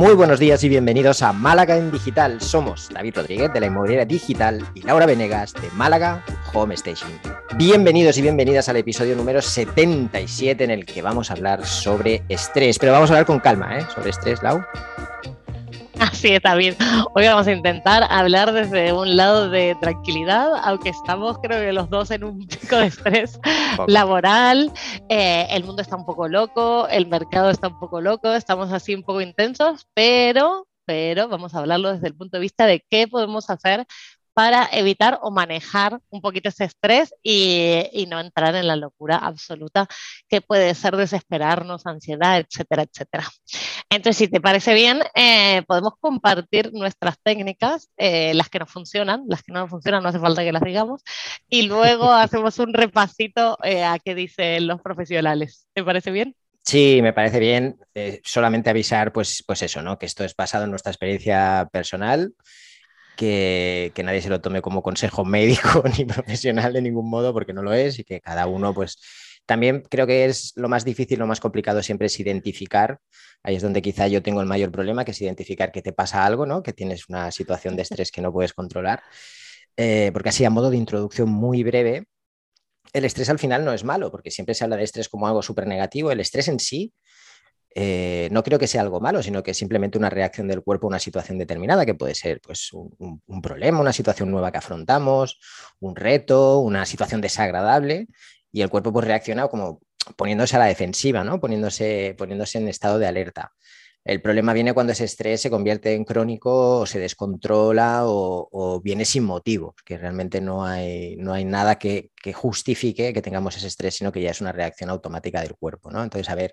Muy buenos días y bienvenidos a Málaga en Digital. Somos David Rodríguez de la Inmobiliaria Digital y Laura Venegas de Málaga Home Station. Bienvenidos y bienvenidas al episodio número 77 en el que vamos a hablar sobre estrés, pero vamos a hablar con calma, ¿eh? Sobre estrés, Lau. Así está bien. Hoy vamos a intentar hablar desde un lado de tranquilidad, aunque estamos creo que los dos en un pico de estrés laboral. Eh, el mundo está un poco loco, el mercado está un poco loco, estamos así un poco intensos, pero, pero vamos a hablarlo desde el punto de vista de qué podemos hacer para evitar o manejar un poquito ese estrés y, no entrar en la locura absoluta que puede ser desesperarnos, ansiedad, etcétera, etcétera. Entonces, si te parece bien, eh, podemos compartir nuestras técnicas, eh, las que nos funcionan, las que no nos funcionan no hace falta que las digamos, y luego hacemos un repasito eh, a qué dicen los profesionales. ¿Te parece bien? Sí, me parece bien. solamente avisar, pues, pues eso, ¿no? Que esto es basado en nuestra experiencia personal que, nadie se lo tome como consejo médico ni profesional de ningún modo, porque no lo es, y que cada uno, pues, también creo que es lo más difícil, lo más complicado siempre es identificar. Ahí es donde quizá yo tengo el mayor problema, que es identificar que te pasa algo, ¿no? Que tienes una situación de estrés que no puedes controlar. Eh, porque así, a modo de introducción muy breve, el estrés al final no es malo, porque siempre se habla de estrés como algo súper negativo. El estrés en sí eh, no creo que sea algo malo, sino que es simplemente una reacción del cuerpo a una situación determinada, que puede ser pues, un, problema, una situación nueva que afrontamos, un reto, una situación desagradable, y el cuerpo pues, reacciona como poniéndose a la defensiva, ¿no? poniéndose, poniéndose en estado de alerta. El problema viene cuando ese estrés se convierte en crónico o se descontrola o, viene sin motivo, que realmente no hay, no hay nada que, justifique que tengamos ese estrés, sino que ya es una reacción automática del cuerpo. ¿no? Entonces, a ver,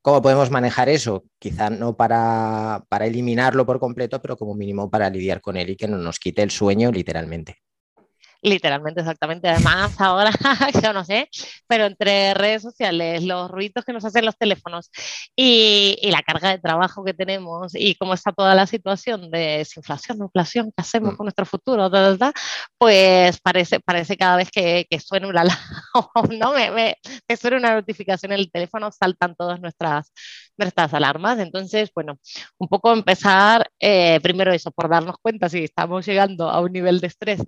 ¿cómo podemos manejar eso? Quizá no para, para eliminarlo por completo, pero como mínimo para lidiar con él y que no nos quite el sueño literalmente. Literalmente, exactamente. Además, ahora, yo no sé, pero entre redes sociales, los ruidos que nos hacen los teléfonos y, la carga de trabajo que tenemos y cómo está toda la situación de desinflación, inflación, ¿qué hacemos mm. con nuestro futuro? pues parece, parece cada vez que, que suena una, no, me, me, suena una notificación en el teléfono, saltan todas nuestras, nuestras alarmas. Entonces, bueno, un poco empezar, eh, primero eso, por darnos cuenta si estamos llegando a un nivel de estrés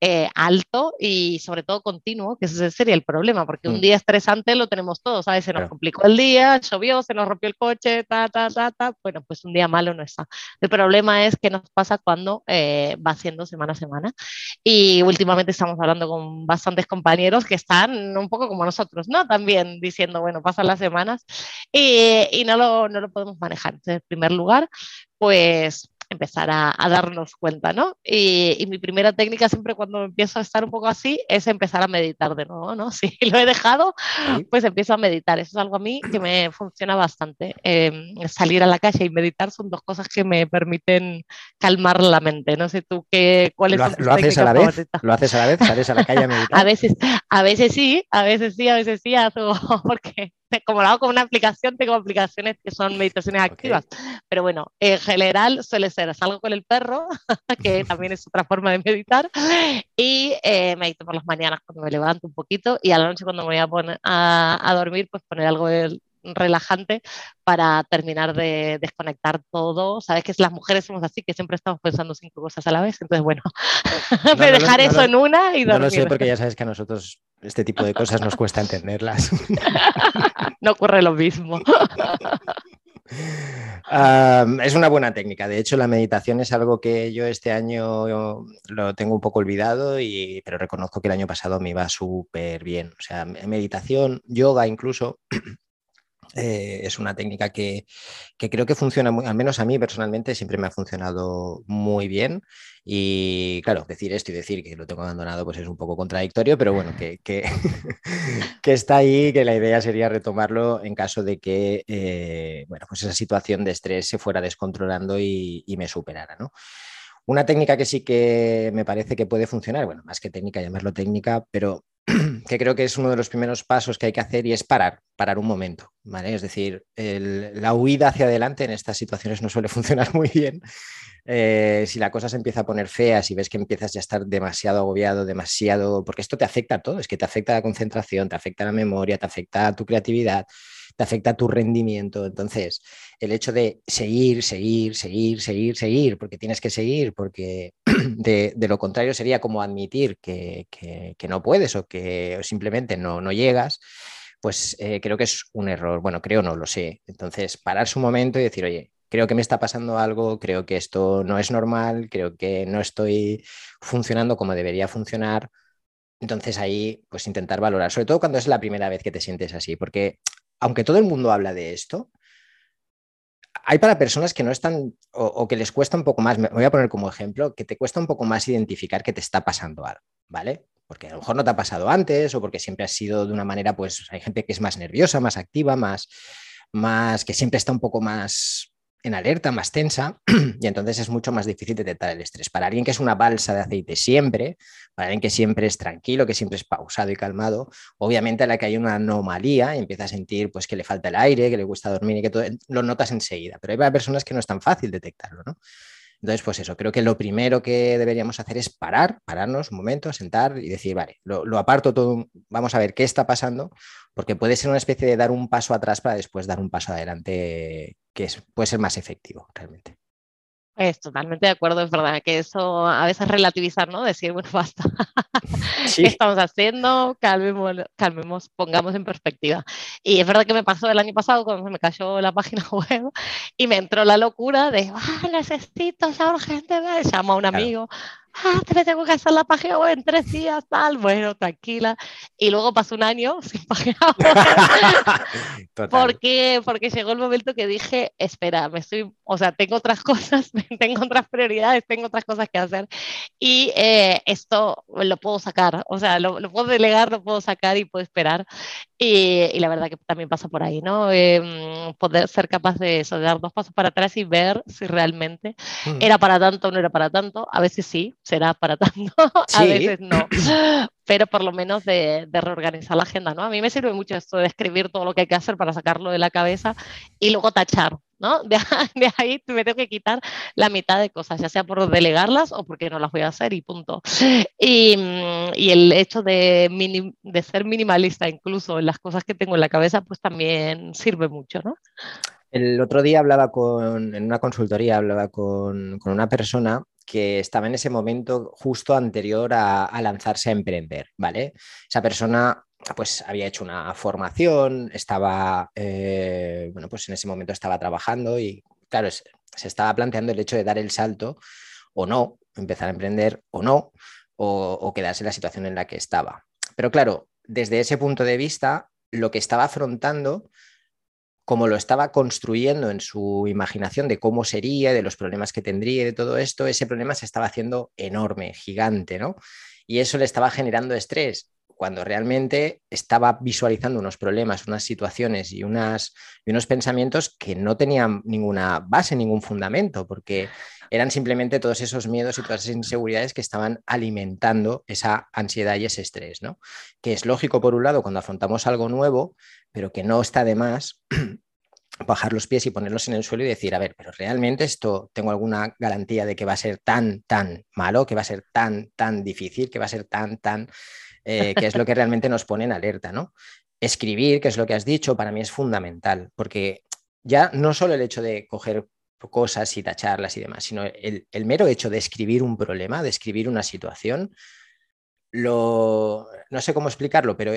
eh, alto y sobre todo continuo, que ese sería el problema, porque un mm. día estresante lo tenemos todos, ¿sabes? Se nos complicó el día, llovió, se nos rompió el coche, ta, ta, ta, ta. Bueno, pues un día malo no está. El problema es que nos pasa cuando eh, va siendo semana a semana. Y últimamente estamos hablando con bastantes compañeros que están un poco como nosotros, ¿no? También diciendo, bueno, pasan las semanas y, y no, lo, no lo podemos manejar. Entonces, en primer lugar, pues empezar a, darnos cuenta, ¿no? Y, mi primera técnica siempre cuando empiezo a estar un poco así es empezar a meditar de nuevo, ¿no? Si lo he dejado, pues empiezo a meditar. Eso es algo a mí que me funciona bastante. Em, salir a la calle y meditar son dos cosas que me permiten calmar la mente. No sé tú qué, cuál es ¿Lo, ¿lo haces a la vez? ¿Lo haces a la vez? ¿Sales a la calle a meditar? a veces, a veces sí, a veces sí, a veces sí, porque como lo hago con una aplicación, tengo aplicaciones que son meditaciones activas. Pero bueno, en general suele ser, salgo con el perro, que también es otra forma de meditar, y eh, medito por las mañanas cuando me levanto un poquito, y a la noche cuando me voy a, poner, a, dormir, pues poner algo relajante para terminar de desconectar todo. Sabes que las mujeres somos así, que siempre estamos pensando cinco cosas a la vez. Entonces, bueno, de dejar eso en una y dormir. No lo sé porque ya sabes que a nosotros este tipo de cosas nos cuesta entenderlas. no ocurre lo mismo. es una buena técnica. De hecho, la meditación es algo que yo este año lo tengo un poco olvidado, y, pero reconozco que el año pasado me iba súper bien. O sea, meditación, yoga incluso. Eh, es una técnica que, creo que funciona, muy, al menos a mí personalmente, siempre me ha funcionado muy bien. Y claro, decir esto y decir que lo tengo abandonado pues es un poco contradictorio, pero bueno, que, que, está ahí, que la idea sería retomarlo en caso de que eh, bueno, pues esa situación de estrés se fuera descontrolando y, y me superara. ¿no? Una técnica que sí que me parece que puede funcionar, bueno, más que técnica, llamarlo técnica, pero que creo que es uno de los primeros pasos que hay que hacer y es parar, parar un momento, ¿vale? Es decir, la huida hacia adelante en estas situaciones no suele funcionar muy bien. Eh, si la cosa se empieza a poner fea, si ves que empiezas ya a estar demasiado agobiado, demasiado, porque esto te afecta a todo, es que te afecta la concentración, te afecta la memoria, te afecta a tu creatividad, te afecta tu rendimiento. Entonces, el hecho de seguir, seguir, seguir, seguir, seguir, porque tienes que seguir, porque de, lo contrario sería como admitir que, no puedes o que simplemente no, no llegas pues eh, creo que es un error. Bueno, creo no, lo sé. Entonces, pararse un momento y decir, oye, creo que me está pasando algo, creo que esto no es normal, creo que no estoy funcionando como debería funcionar. Entonces ahí, pues intentar valorar, sobre todo cuando es la primera vez que te sientes así, porque aunque todo el mundo habla de esto, hay para personas que no están o, que les cuesta un poco más, me voy a poner como ejemplo, que te cuesta un poco más identificar que te está pasando algo, ¿vale? Porque a lo mejor no te ha pasado antes o porque siempre has sido de una manera, pues hay gente que es más nerviosa, más activa, más, más que siempre está un poco más en alerta, más tensa, y entonces es mucho más difícil detectar el estrés. Para alguien que es una balsa de aceite siempre, para alguien que siempre es tranquilo, que siempre es pausado y calmado, obviamente a la que hay una anomalía empieza a sentir pues que le falta el aire, que le cuesta dormir y que todo, lo notas enseguida, pero hay personas que no es tan fácil detectarlo, ¿no? Entonces, pues eso, creo que lo primero que deberíamos hacer es parar, pararnos un momento, sentar y decir, vale, lo, aparto todo, vamos a ver qué está pasando, porque puede ser una especie de dar un paso atrás para después dar un paso adelante, que puede ser más efectivo realmente. Es totalmente de acuerdo, es verdad que eso a veces relativizar, ¿no? Decir, bueno, basta. ¿Qué estamos haciendo? Calmemos, calmemos, pongamos en perspectiva. Y es verdad que me pasó el año pasado cuando se me cayó la página web y me entró la locura de, ah, necesito, ya urgente, llamo a un amigo, ah, te tengo que hacer la página web en tres días, tal, bueno, tranquila. Y luego pasó un año sin página web. porque, porque llegó el momento que dije, espera, me estoy, o sea, tengo otras cosas, tengo otras prioridades, tengo otras cosas que hacer. Y eh, esto lo puedo sacar, o sea, lo, lo, puedo delegar, lo puedo sacar y puedo esperar. Y, y la verdad que también pasa por ahí, ¿no? Eh, poder ser capaz de eso, de dar dos pasos para atrás y ver si realmente mm. era para tanto o no era para tanto. A veces sí, será para tanto, a veces no. Pero por lo menos de, reorganizar la agenda, ¿no? A mí me sirve mucho esto de escribir todo lo que hay que hacer para sacarlo de la cabeza y luego tachar, De, ahí me tengo que quitar la mitad de cosas, ya sea por delegarlas o porque no las voy a hacer y punto. Y, y el hecho de, de ser minimalista incluso en las cosas que tengo en la cabeza, pues también sirve mucho, ¿no? El otro día hablaba con, en una consultoría, hablaba con, con una persona que estaba en ese momento justo anterior a, lanzarse a emprender, ¿vale? Esa persona pues había hecho una formación, estaba, eh, bueno, pues en ese momento estaba trabajando y claro, se estaba planteando el hecho de dar el salto o no, empezar a emprender o no, o, o quedarse en la situación en la que estaba. Pero claro, desde ese punto de vista, lo que estaba afrontando como lo estaba construyendo en su imaginación de cómo sería, de los problemas que tendría y de todo esto, ese problema se estaba haciendo enorme, gigante, ¿no? Y eso le estaba generando estrés cuando realmente estaba visualizando unos problemas, unas situaciones y, unos pensamientos que no tenían ninguna base, ningún fundamento, porque eran simplemente todos esos miedos y todas esas inseguridades que estaban alimentando esa ansiedad y ese estrés, ¿no? Que es lógico, por un lado, cuando afrontamos algo nuevo, pero que no está de más bajar los pies y ponerlos en el suelo y decir, a ver, pero realmente esto tengo alguna garantía de que va a ser tan, tan malo, que va a ser tan, tan difícil, que va a ser tan, tan, eh, que es lo que realmente nos pone en alerta, ¿no? Escribir, que es lo que has dicho, para mí es fundamental, porque ya no solo el hecho de coger cosas y tacharlas y demás, sino el, mero hecho de escribir un problema, de escribir una situación, lo, no sé cómo explicarlo, pero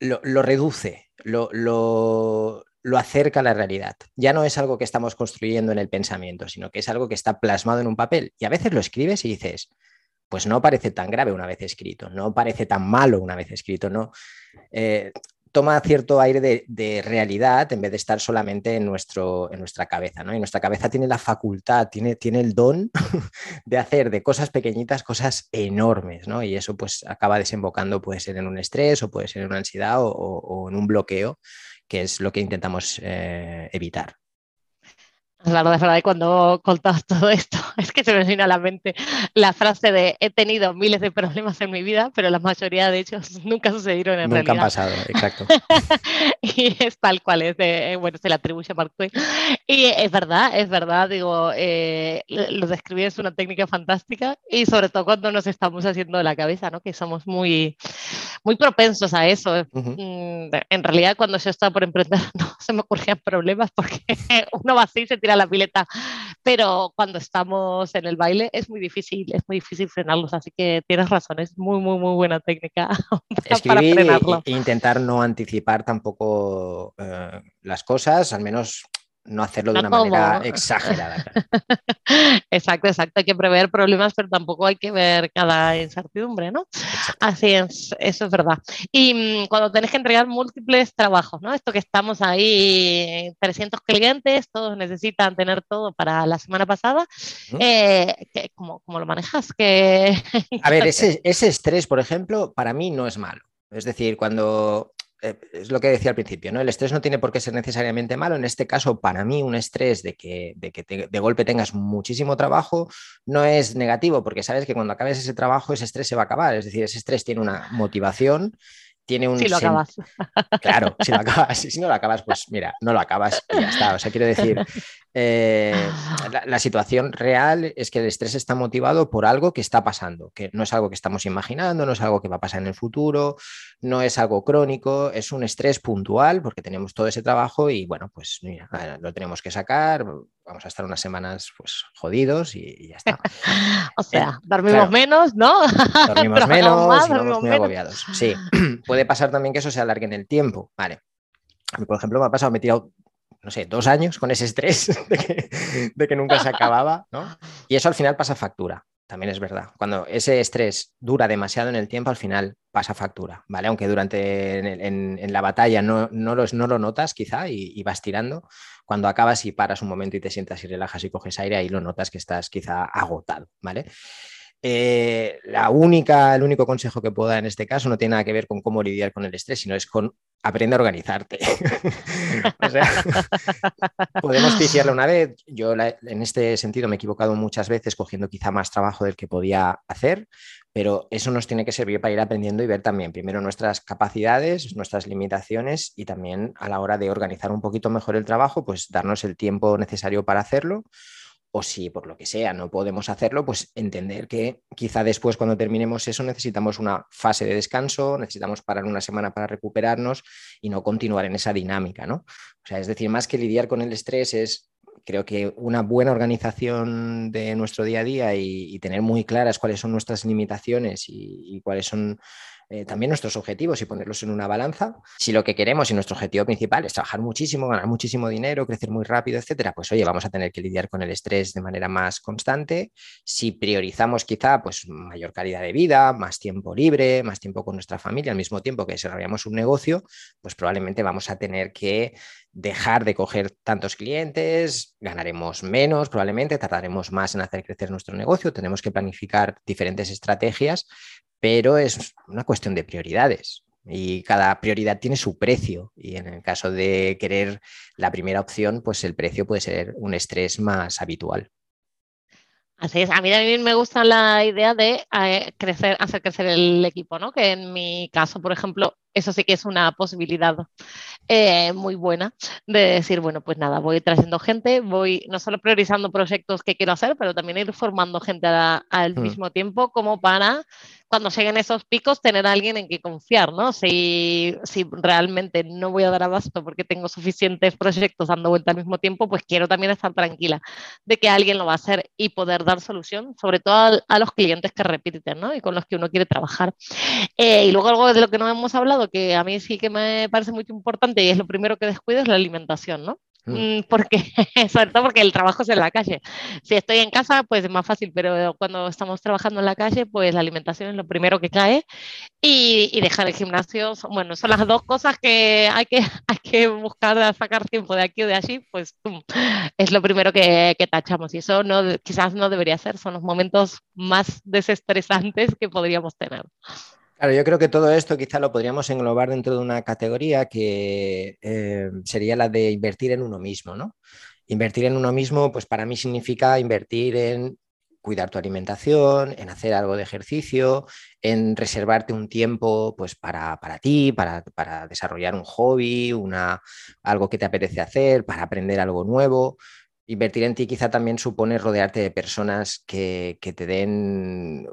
lo, reduce, lo, lo, acerca a la realidad. Ya no es algo que estamos construyendo en el pensamiento, sino que es algo que está plasmado en un papel. Y a veces lo escribes y dices, pues no parece tan grave una vez escrito, no parece tan malo una vez escrito, no. Eh, toma cierto aire de, realidad en vez de estar solamente en, nuestro, en nuestra cabeza. ¿no? Y nuestra cabeza tiene la facultad, tiene, tiene el don de hacer de cosas pequeñitas cosas enormes. ¿no? Y eso pues acaba desembocando, puede ser en un estrés o puede ser en una ansiedad o, en un bloqueo, que es lo que intentamos eh, evitar. La verdad, es verdad, cuando contabas todo esto, es que se me vino a la mente la frase de he tenido miles de problemas en mi vida, pero la mayoría de ellos nunca sucedieron en realidad. Nunca han pasado, exacto. y es tal cual, es de, eh, bueno, se le atribuye a Mark Twain. Y es verdad, es verdad, digo, eh, lo describí, es una técnica fantástica y sobre todo cuando nos estamos haciendo de la cabeza, ¿no? Que somos muy, muy propensos a eso. Mm, en realidad, cuando yo estaba por emprender, no se me ocurrían problemas porque uno va así y se tira la pileta, pero cuando estamos en el baile es muy difícil, es muy difícil frenarlos, así que tienes razón, es muy, muy, muy buena técnica para frenarlo. E intentar no anticipar tampoco eh, las cosas, al menos no hacerlo de una manera exagerada. exacto, exacto. Hay que prever problemas, pero tampoco hay que ver cada incertidumbre, ¿no? Así es, eso es verdad. Y mm, cuando tenés que entregar múltiples trabajos, ¿no? Esto que estamos ahí, 300 clientes, todos necesitan tener todo para la semana pasada. Eh, ¿cómo, lo manejas? A ver, ese, ese estrés, por ejemplo, para mí no es malo. Es decir, cuando es lo que decía al principio, ¿no? El estrés no tiene por qué ser necesariamente malo. En este caso, para mí, un estrés de que, de, que de golpe tengas muchísimo trabajo no es negativo, porque sabes que cuando acabes ese trabajo, ese estrés se va a acabar. Es decir, ese estrés tiene una motivación tiene un... Si lo acabas. Claro, si lo acabas. Si no lo acabas, pues mira, no lo acabas y ya está. O sea, quiero decir, eh, la, situación real es que el estrés está motivado por algo que está pasando, que no es algo que estamos imaginando, no es algo que va a pasar en el futuro, no es algo crónico, es un estrés puntual porque tenemos todo ese trabajo y bueno, pues mira, lo tenemos que sacar, vamos a estar unas semanas pues jodidos y, ya está. o sea, dormimos menos, ¿no? Dormimos menos y vamos muy agobiados. Sí, puede pasar también que eso se alargue en el tiempo. Vale. Por ejemplo, me ha pasado, me he tirado, no sé, dos años con ese estrés de que, nunca se acababa, ¿no? Y eso al final pasa factura también es verdad. Cuando ese estrés dura demasiado en el tiempo, al final pasa factura, ¿vale? Aunque durante en, la batalla no, no, no, lo notas quizá y, vas tirando, cuando acabas y paras un momento y te sientas y relajas y coges aire, ahí lo notas que estás quizá agotado, ¿vale? Eh, la única, el único consejo que puedo dar en este caso no tiene nada que ver con cómo lidiar con el estrés, sino es con aprender a organizarte. podemos pifiarle una vez. Yo en este sentido me he equivocado muchas veces cogiendo quizá más trabajo del que podía hacer, pero eso nos tiene que servir para ir aprendiendo y ver también primero nuestras capacidades, nuestras limitaciones y también a la hora de organizar un poquito mejor el trabajo, pues darnos el tiempo necesario para hacerlo o si por lo que sea no podemos hacerlo, pues entender que quizá después cuando terminemos eso necesitamos una fase de descanso, necesitamos parar una semana para recuperarnos y no continuar en esa dinámica, ¿no? O sea, es decir, más que lidiar con el estrés es creo que una buena organización de nuestro día a día y, tener muy claras cuáles son nuestras limitaciones y cuáles son eh, también nuestros objetivos y ponerlos en una balanza. Si lo que queremos y nuestro objetivo principal es trabajar muchísimo, ganar muchísimo dinero, crecer muy rápido, etcétera, pues oye, vamos a tener que lidiar con el estrés de manera más constante. Si priorizamos quizá pues mayor calidad de vida, más tiempo libre, más tiempo con nuestra familia, al mismo tiempo que desarrollamos un negocio, pues probablemente vamos a tener que dejar de coger tantos clientes, ganaremos menos, probablemente tardaremos más en hacer crecer nuestro negocio, tenemos que planificar diferentes estrategias pero es una cuestión de prioridades y cada prioridad tiene su precio y en el caso de querer la primera opción, pues el precio puede ser un estrés más habitual. Así es, a mí también me gusta la idea de eh, crecer, hacer crecer el equipo, ¿no? Que en mi caso, por ejemplo, eso sí que es una posibilidad eh, muy buena de decir, bueno, pues nada, voy trayendo gente, voy no solo priorizando proyectos que quiero hacer, pero también ir formando gente al mm. mismo tiempo como para cuando lleguen esos picos tener a alguien en que confiar, ¿no? Si, si realmente no voy a dar abasto porque tengo suficientes proyectos dando vuelta al mismo tiempo, pues quiero también estar tranquila de que alguien lo va a hacer y poder dar solución, sobre todo a, los clientes que repiten, ¿no? Y con los que uno quiere trabajar. Eh, y luego algo de lo que no hemos hablado, que a mí sí que me parece muy importante y es lo primero que descuido, es la alimentación, ¿no? Mm. Mm, porque, sobre todo porque el trabajo es en la calle. Si estoy en casa, pues es más fácil, pero cuando estamos trabajando en la calle, pues la alimentación es lo primero que cae y, dejar el gimnasio, bueno, son las dos cosas que hay que, hay que buscar sacar tiempo de aquí o de allí, pues es lo primero que, que tachamos y eso no, quizás no debería ser, son los momentos más desestresantes que podríamos tener. Claro, yo creo que todo esto quizá lo podríamos englobar dentro de una categoría que eh, sería la de invertir en uno mismo, ¿no? Invertir en uno mismo, pues para mí significa invertir en cuidar tu alimentación, en hacer algo de ejercicio, en reservarte un tiempo pues, para, ti, para, desarrollar un hobby, una, algo que te apetece hacer, para aprender algo nuevo. Invertir en ti quizá también supone rodearte de personas que, te den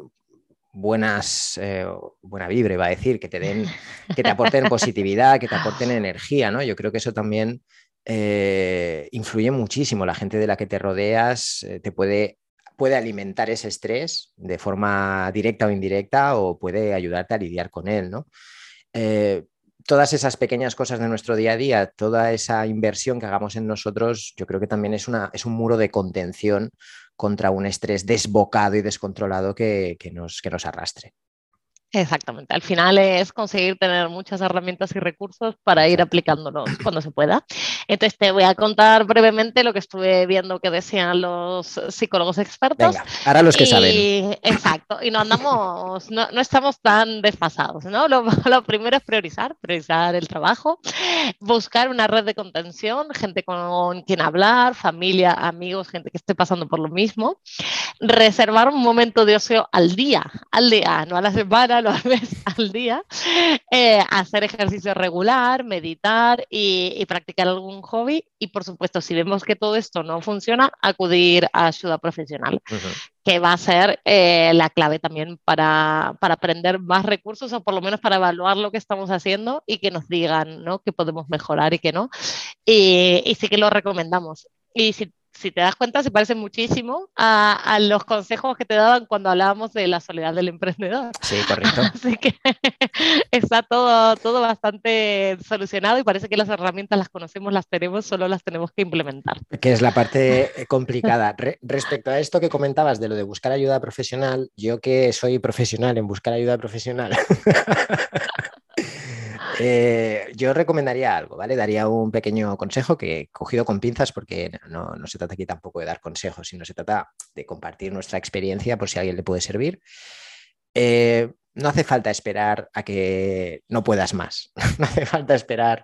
buenas, eh, buena vibra, va a decir, que te den, que te aporten positividad, que te aporten energía, ¿no? Yo creo que eso también eh, influye muchísimo. La gente de la que te rodeas eh, te puede, puede alimentar ese estrés de forma directa o indirecta o puede ayudarte a lidiar con él, ¿no? Eh, todas esas pequeñas cosas de nuestro día a día, toda esa inversión que hagamos en nosotros, yo creo que también es, una, es un muro de contención contra un estrés desbocado y descontrolado que, nos, que nos arrastre. Exactamente. Al final es conseguir tener muchas herramientas y recursos para ir aplicándolos cuando se pueda. Entonces te voy a contar brevemente lo que estuve viendo que decían los psicólogos expertos. Venga, ahora los que saben. Exacto. Y no andamos, no, no estamos tan desfasados, ¿no? Lo, lo, primero es priorizar, priorizar el trabajo, buscar una red de contención, gente con quien hablar, familia, amigos, gente que esté pasando por lo mismo. Reservar un momento de ocio al día, al día, no a la semana los veces al día, eh, hacer ejercicio regular, meditar y, practicar algún hobby. Y por supuesto, si vemos que todo esto no funciona, acudir a ayuda profesional, que va a ser eh, la clave también para, para, aprender más recursos o por lo menos para evaluar lo que estamos haciendo y que nos digan ¿no? que podemos mejorar y que no. Y, y sí que lo recomendamos. Y si si te das cuenta, se parece muchísimo a, los consejos que te daban cuando hablábamos de la soledad del emprendedor. Sí, correcto. Así que está todo, todo bastante solucionado y parece que las herramientas las conocemos, las tenemos, solo las tenemos que implementar. Que es la parte complicada. respecto a esto que comentabas de lo de buscar ayuda profesional, yo que soy profesional en buscar ayuda profesional. Eh, yo recomendaría algo, ¿vale? Daría un pequeño consejo que cogido con pinzas porque no, se trata aquí tampoco de dar consejos, sino se trata de compartir nuestra experiencia por si alguien le puede servir. Eh, no hace falta esperar a que no puedas más, no hace falta esperar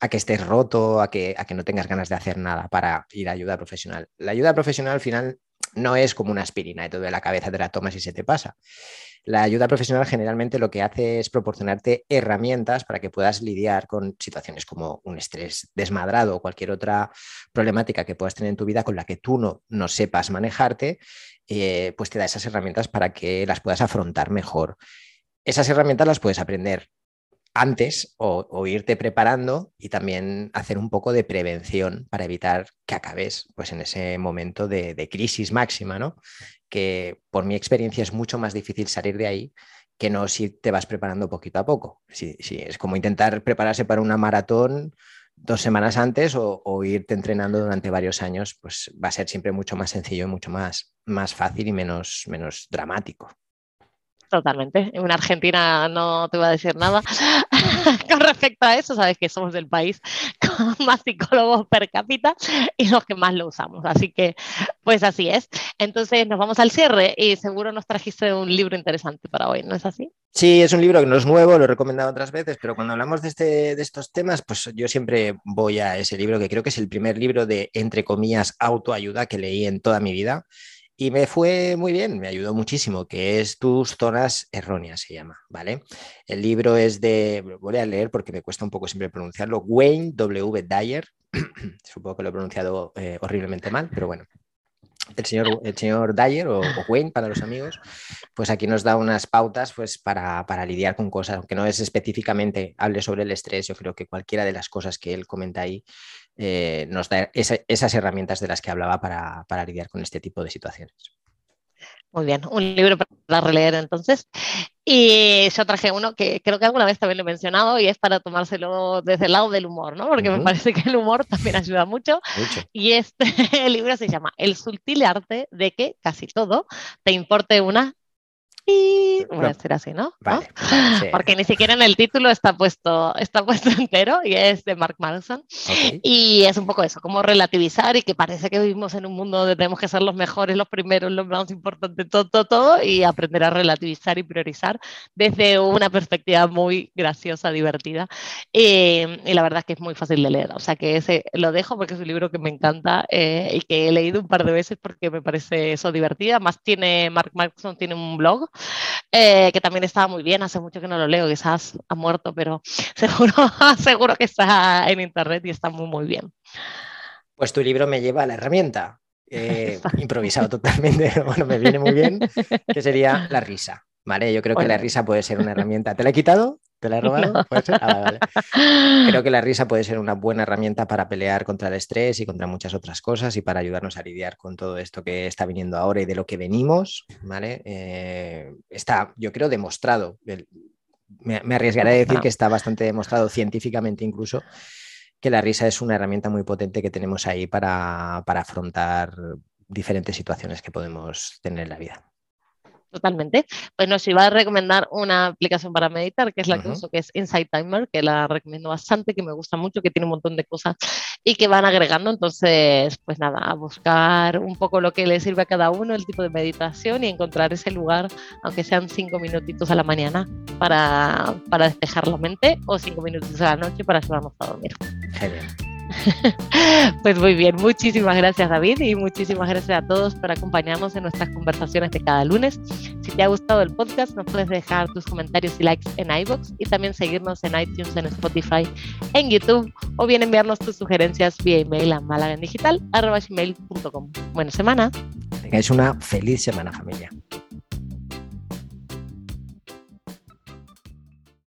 a que estés roto, a que, a que no tengas ganas de hacer nada para ir a ayuda profesional. La ayuda profesional al final no es como una aspirina y todo de la cabeza te la tomas y se te pasa. La ayuda profesional generalmente lo que hace es proporcionarte herramientas para que puedas lidiar con situaciones como un estrés desmadrado o cualquier otra problemática que puedas tener en tu vida con la que tú no, no sepas manejarte, eh, pues te da esas herramientas para que las puedas afrontar mejor. Esas herramientas las puedes aprender antes o, irte preparando y también hacer un poco de prevención para evitar que acabes pues, en ese momento de, de, crisis máxima, ¿no? Que por mi experiencia es mucho más difícil salir de ahí que no si te vas preparando poquito a poco. Sí, es como intentar prepararse para una maratón dos semanas antes o, o, irte entrenando durante varios años, pues va a ser siempre mucho más sencillo y mucho más, más fácil y menos, menos dramático. Totalmente. En Argentina no te voy a decir nada con respecto a eso. Sabes que somos el país con más psicólogos per cápita y los que más lo usamos. Así que, pues así es. Entonces nos vamos al cierre y seguro nos trajiste un libro interesante para hoy, ¿no es así? Sí, es un libro que no es nuevo, lo he recomendado otras veces, pero cuando hablamos de, este, de estos temas, pues yo siempre voy a ese libro que creo que es el primer libro de, entre comillas, autoayuda que leí en toda mi vida y me fue muy bien, me ayudó muchísimo, que es Tus zonas erróneas, se llama, ¿vale? El libro es de, voy a leer porque me cuesta un poco siempre pronunciarlo, Wayne W. Dyer, supongo que lo he pronunciado eh, horriblemente mal, pero bueno, el señor, el señor Dyer o, Wayne para los amigos, pues aquí nos da unas pautas pues, para, para, lidiar con cosas, aunque no es específicamente hable sobre el estrés, yo creo que cualquiera de las cosas que él comenta ahí eh, nos da esas herramientas de las que hablaba para, para lidiar con este tipo de situaciones. Muy bien, un libro para releer entonces. Y yo traje uno que creo que alguna vez también lo he mencionado y es para tomárselo desde el lado del humor, ¿no? Porque me parece que el humor también ayuda mucho. Y este libro se llama El sutil arte de que casi todo te importe una y voy a decir así, ¿no? Porque ni siquiera en el título está puesto, está puesto entero y es de Mark Manson. Y es un poco eso, como relativizar y que parece que vivimos en un mundo donde tenemos que ser los mejores, los primeros, los más importantes, todo, todo, todo, y aprender a relativizar y priorizar desde una perspectiva muy graciosa, divertida. Y, la verdad es que es muy fácil de leer. O sea que ese lo dejo porque es un libro que me encanta eh, y que he leído un par de veces porque me parece eso divertida. Más tiene, Mark Manson tiene un blog eh, que también estaba muy bien, hace mucho que no lo leo, quizás ha muerto, pero seguro, seguro que está en internet y está muy, muy bien. Pues tu libro me lleva a la herramienta, eh, improvisado totalmente, bueno, me viene muy bien, que sería la risa. ¿Vale? Yo creo que la risa puede ser una herramienta. ¿Te la he quitado? ¿Te la he robado? Ah, creo que la risa puede ser una buena herramienta para pelear contra el estrés y contra muchas otras cosas y para ayudarnos a lidiar con todo esto que está viniendo ahora y de lo que venimos. ¿vale? Eh, está, yo creo, demostrado. Me, arriesgaré a decir que está bastante demostrado científicamente incluso que la risa es una herramienta muy potente que tenemos ahí para, para afrontar diferentes situaciones que podemos tener en la vida. Totalmente. Pues nos iba a recomendar una aplicación para meditar, que es la que uso, que es Insight Timer, que la recomiendo bastante, que me gusta mucho, que tiene un montón de cosas y que van agregando. Entonces, pues nada, a buscar un poco lo que le sirve a cada uno, el tipo de meditación y encontrar ese lugar, aunque sean cinco minutitos a la mañana para, para despejar la mente o cinco minutos a la noche para ayudarnos a dormir. Genial. Pues muy bien, muchísimas gracias David y muchísimas gracias a todos por acompañarnos en nuestras conversaciones de cada lunes. Si te ha gustado el podcast, nos puedes dejar tus comentarios y likes en iBox y también seguirnos en iTunes, en Spotify, en YouTube o bien enviarnos tus sugerencias vía email a malagendigital.com. Buena semana. Tengáis una feliz semana familia.